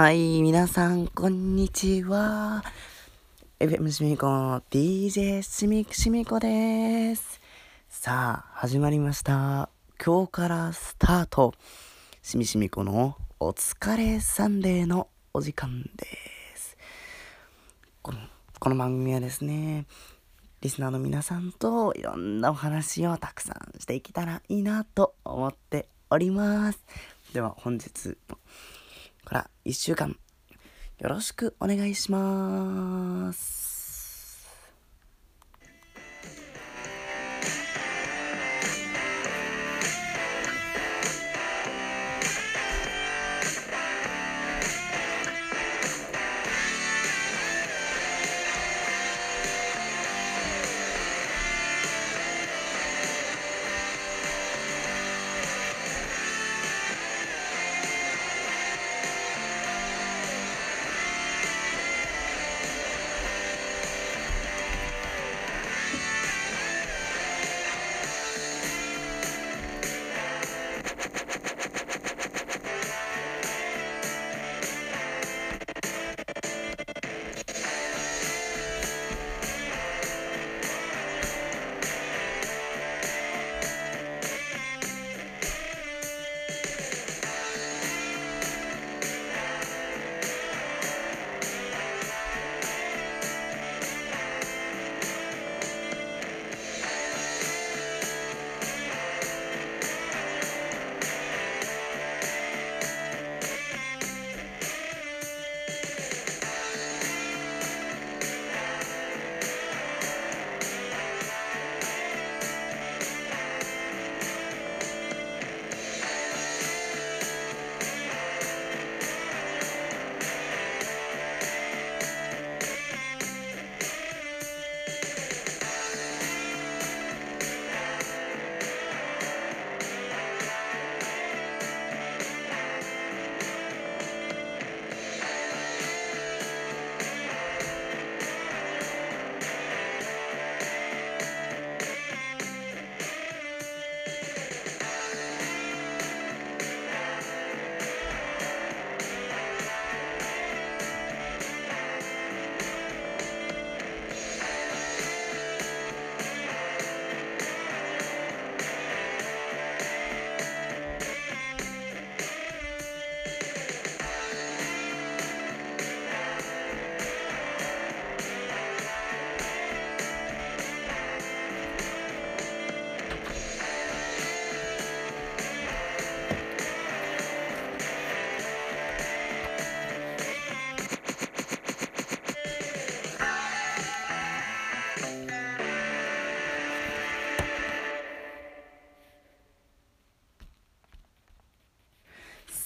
はい、皆さん、こんにちは。FM しみこ DJ しみしみこです。さあ、始まりました。今日からスタート。しみしみこのお疲れサンデーのお時間です。このこの番組はですね、リスナーの皆さんといろんなお話をたくさんしていけたらいいなと思っております。では本日のから1週間よろしくお願いします。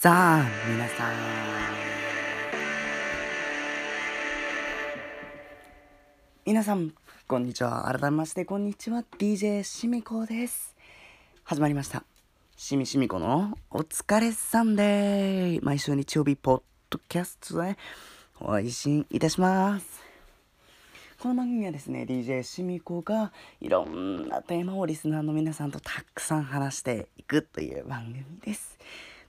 さあ、皆さん。皆さん、こんにちは。改めまして、こんにちは。DJ しみこです。始まりました。しみしみこのお疲れサンデー。毎週日曜日、ポッドキャストで配信いたします。この番組はですね、DJ しみこがいろんなテーマをリスナーの皆さんとたくさん話していくという番組です。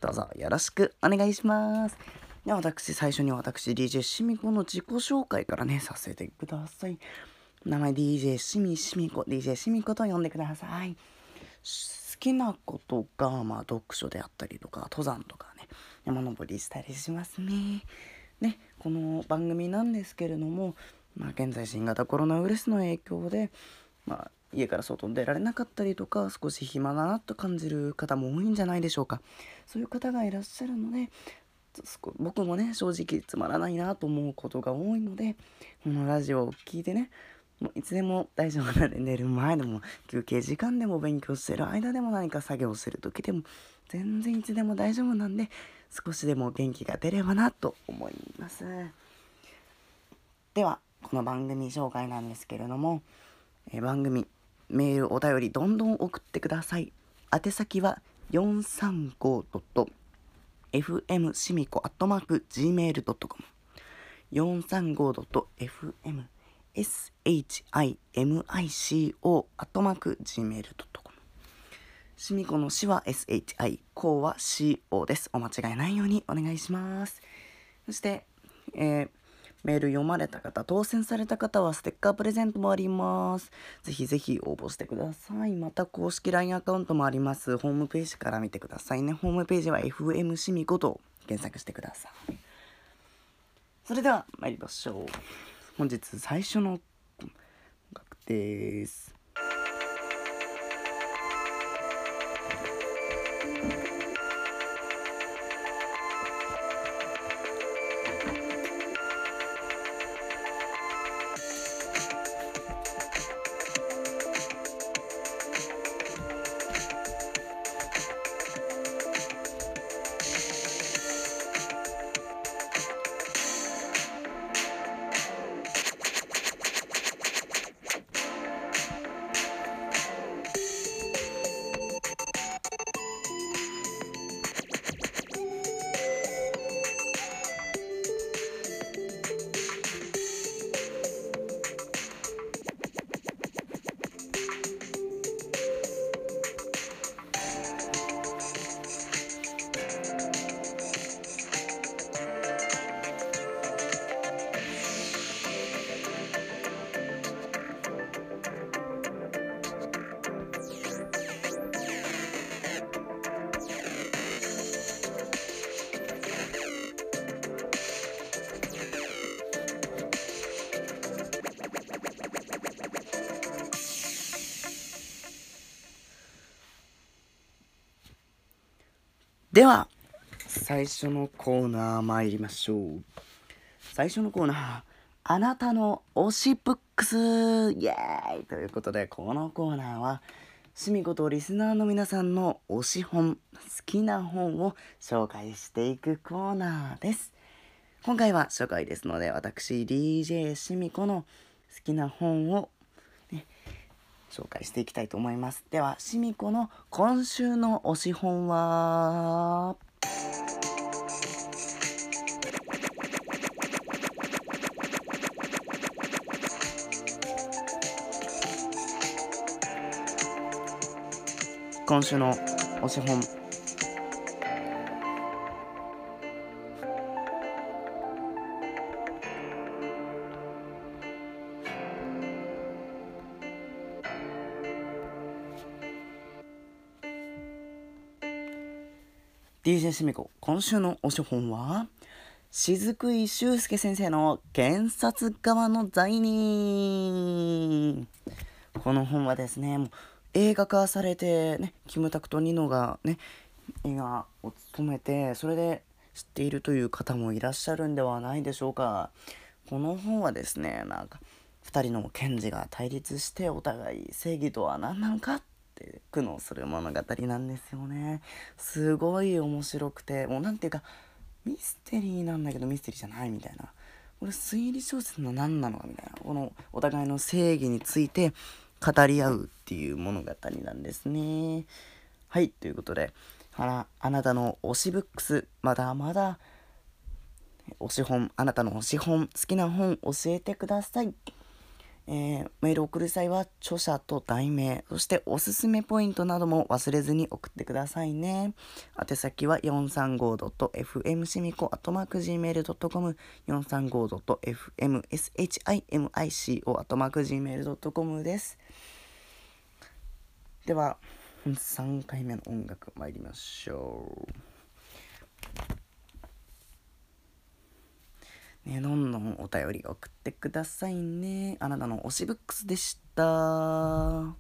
どうぞよろしくお願いします。では私、最初に私、DJ しみこの自己紹介からね、させてください。名前 DJ しみしみこ、DJ しみこと呼んでください。好きなことが、まあ、読書であったりとか、登山とかね、山登りしたりしますね。ね、この番組なんですけれども、まあ、現在新型コロナウイルスの影響で、まあ、家から外に出られなかったりとか少し暇だなと感じる方も多いんじゃないでしょうか。そういう方がいらっしゃるので僕もね正直つまらないなと思うことが多いのでこのラジオを聴いてねもういつでも大丈夫なので寝る前でも休憩時間でも勉強してる間でも何か作業する時でも全然いつでも大丈夫なんで少しでも元気が出ればなと思います。ではこの番組紹介なんですけれども、え番組メールお便りどんどん送ってください。宛先は 435.fm しみこアットマーク gmail.com 435.fm shimico アットマーク gmail.com しみこのしは shi こうは co です。お間違いないようにお願いします。そして、えーメール読まれた方、当選された方はステッカープレゼントもあります。ぜひぜひ応募してください。また公式 LINE アカウントもあります。ホームページから見てくださいね。ホームページは FM シミ5と検索してください。それでは参りましょう。本日最初の音楽です。では最初のコーナー参りましょう。最初のコーナーあなたの推しブックス。イエーイ。ということでこのコーナーはしみことリスナーの皆さんの推し本好きな本を紹介していくコーナーです。今回は初回ですので私 DJ しみこの好きな本を紹介していきたいと思います。ではしみこの今週の推し本は？今週の推し本。DJ しみこ今週の推し本は雫井修介先生の検察側の罪人。この本はですねもう映画化されてねキムタクとニノがね映画を務めてそれで知っているという方もいらっしゃるんではないでしょうか。この本はですねなんか2人の検事が対立してお互い正義とは何なのかって苦悩する物語なんですよね。すごい面白くてもうなんていうかミステリーなんだけどミステリーじゃないみたいな。これ推理小説の何なのかみたいな。このお互いの正義について語り合うっていう物語なんですね。はいということであらあなたの推しブックスまだまだ推し本あなたの推し本好きな本教えてください。えーメールを送る際は著者と題名そしておすすめポイントなども忘れずに送ってくださいね。宛先は 435.fm しみこ gmail.com 435.fmshimico gmail.com です。では3回目の音楽参りましょう。ね、どんどんお便り送ってくださいね。あなたの推しブックスでした。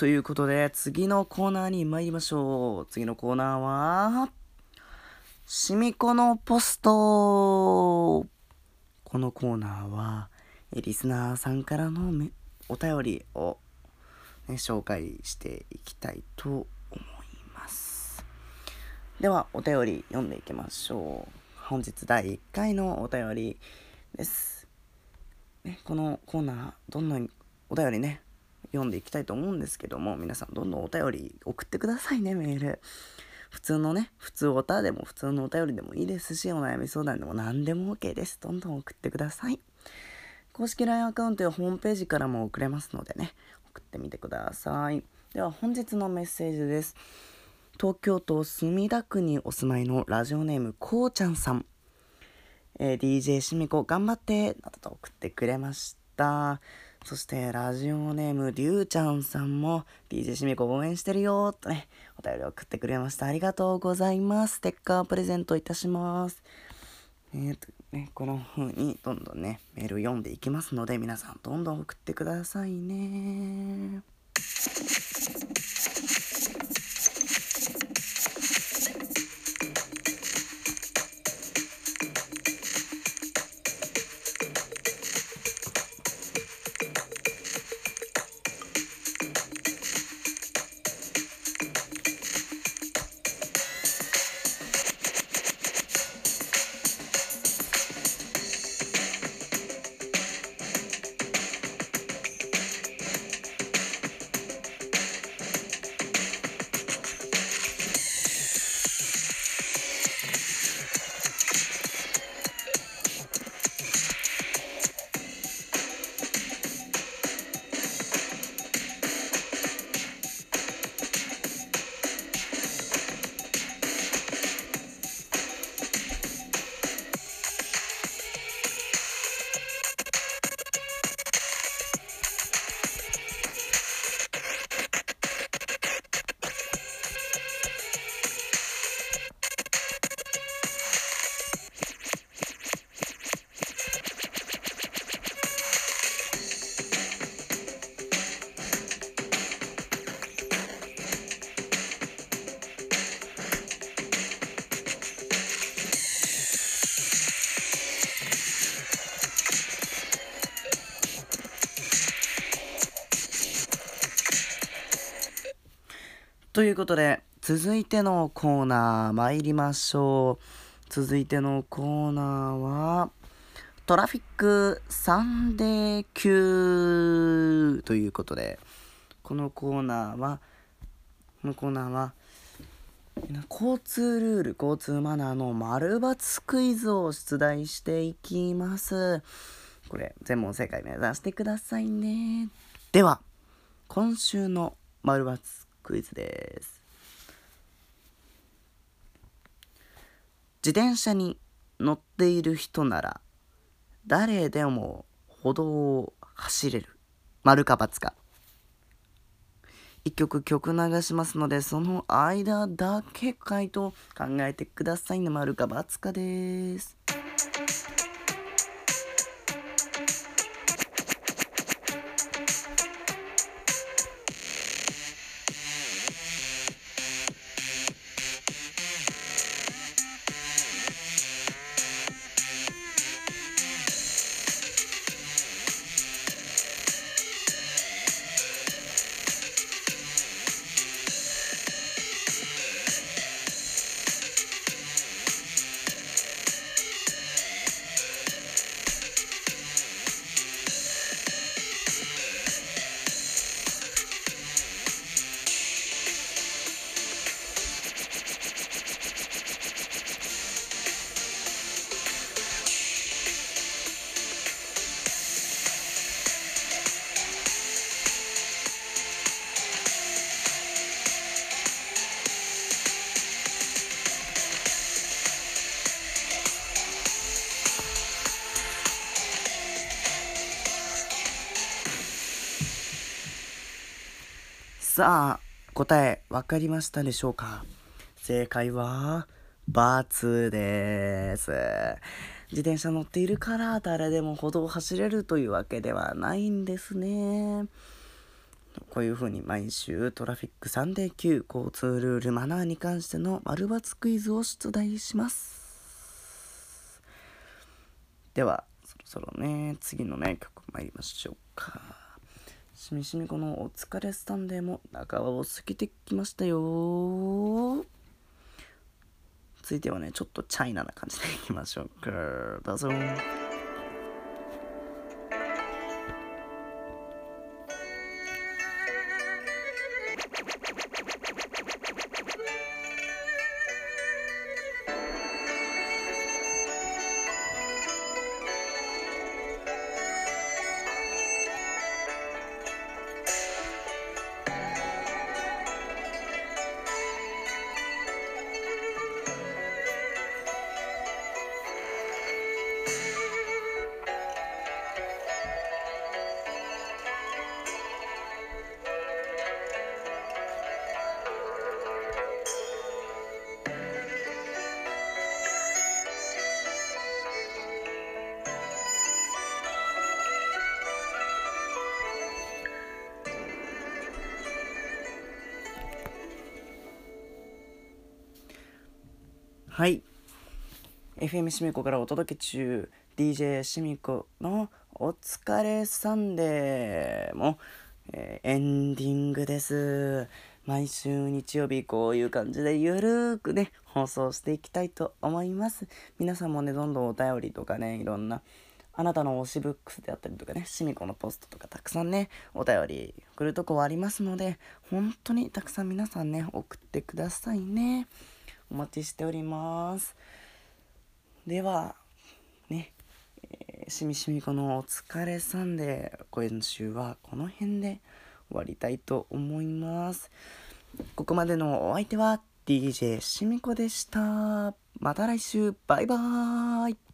ということで、次のコーナーに参りましょう。次のコーナーは、しみこのポスト。このコーナーは、リスナーさんからのお便りを、ね、紹介していきたいと思います。では、お便り読んでいきましょう。本日第1回のお便りです。ね、このコーナー、どんどんお便りね、読んでいきたいと思うんですけども、皆さんどんどんお便り送ってくださいね、メール。普通のね、普通オタでも普通のお便りでもいいですし、お悩み相談でも何でも OK です。どんどん送ってください。公式 LINE アカウントやホームページからも送れますのでね、送ってみてください。では本日のメッセージです。東京都墨田区にお住まいのラジオネームこうちゃんさん。えー、DJ しみこ頑張ってなどと送ってくれました。そしてラジオネームりゅうちゃんさんも DJ しみこ応援してるよとね、お便り送ってくれました。ありがとうございます。ステッカープレゼントいたします。えーとね、この風にどんどんね、メール読んでいきますので、皆さんどんどん送ってくださいね。ということで、続いてのコーナー参りましょう。続いてのコーナーは、 Traffic Sunday Q ということで、このコーナーは、このコーナーは、交通ルール、交通マナーの丸×クイズを出題していきます。これ、全問正解目指してくださいね。では、今週の丸×クイズです。自転車に乗っている人なら誰でも歩道を走れる。丸か×か。一曲曲流しますのでその間だけ回答考えてくださいね。丸か×かです。さあ、答え分かりましたでしょうか？正解は、×です。自転車乗っているから誰でも歩道を走れるというわけではないんですね。こういう風に毎週トラフィックサンデー Q 交通ルールマナーに関しての丸抜クイズを出題しますではそろそろね次のね曲参りましょうかしみしみこのお疲れスタンデーも中を過ぎてきましたよ。続いてはねちょっとチャイナな感じでいきましょう。かどうぞ。はい。FM しみこからお届け中。DJ しみこの「お疲れサンデーも」えー、エンディングです。毎週日曜日こういう感じでゆるーくね放送していきたいと思います。皆さんもねどんどんお便りとかねいろんなあなたの推しブックスであったりとかね、しみこのポストとかたくさんね、お便り送るとこはありますので、本当にたくさん皆さんね、送ってくださいね。お待ちしております。ではね、えー、しみしみこのお疲れさんで今週はこの辺で終わりたいと思います。ここまでのお相手は DJ しみこでした。また来週。バイバーイ。